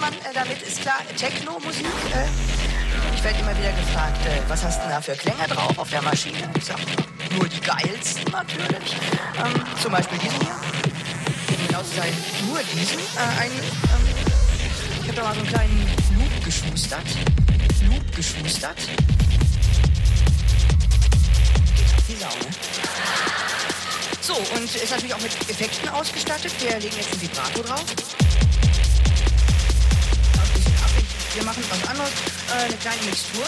Mann äh, damit? Ist klar, Techno-Musik. Äh, ich werde immer wieder gefragt, äh, was hast du da für Klänge drauf auf der Maschine? Ich sag, nur die geilsten natürlich. Ähm, zum Beispiel diesen hier. Genau zu sein, nur diesen. Äh, einen, ähm, ich habe da mal so einen kleinen Loop geschustert. Loop geschustert. Die Sau? So, und ist natürlich auch mit Effekten ausgestattet. Wir legen jetzt ein Vibrato drauf. Wir machen was anderes. Äh, eine kleine Mixtur.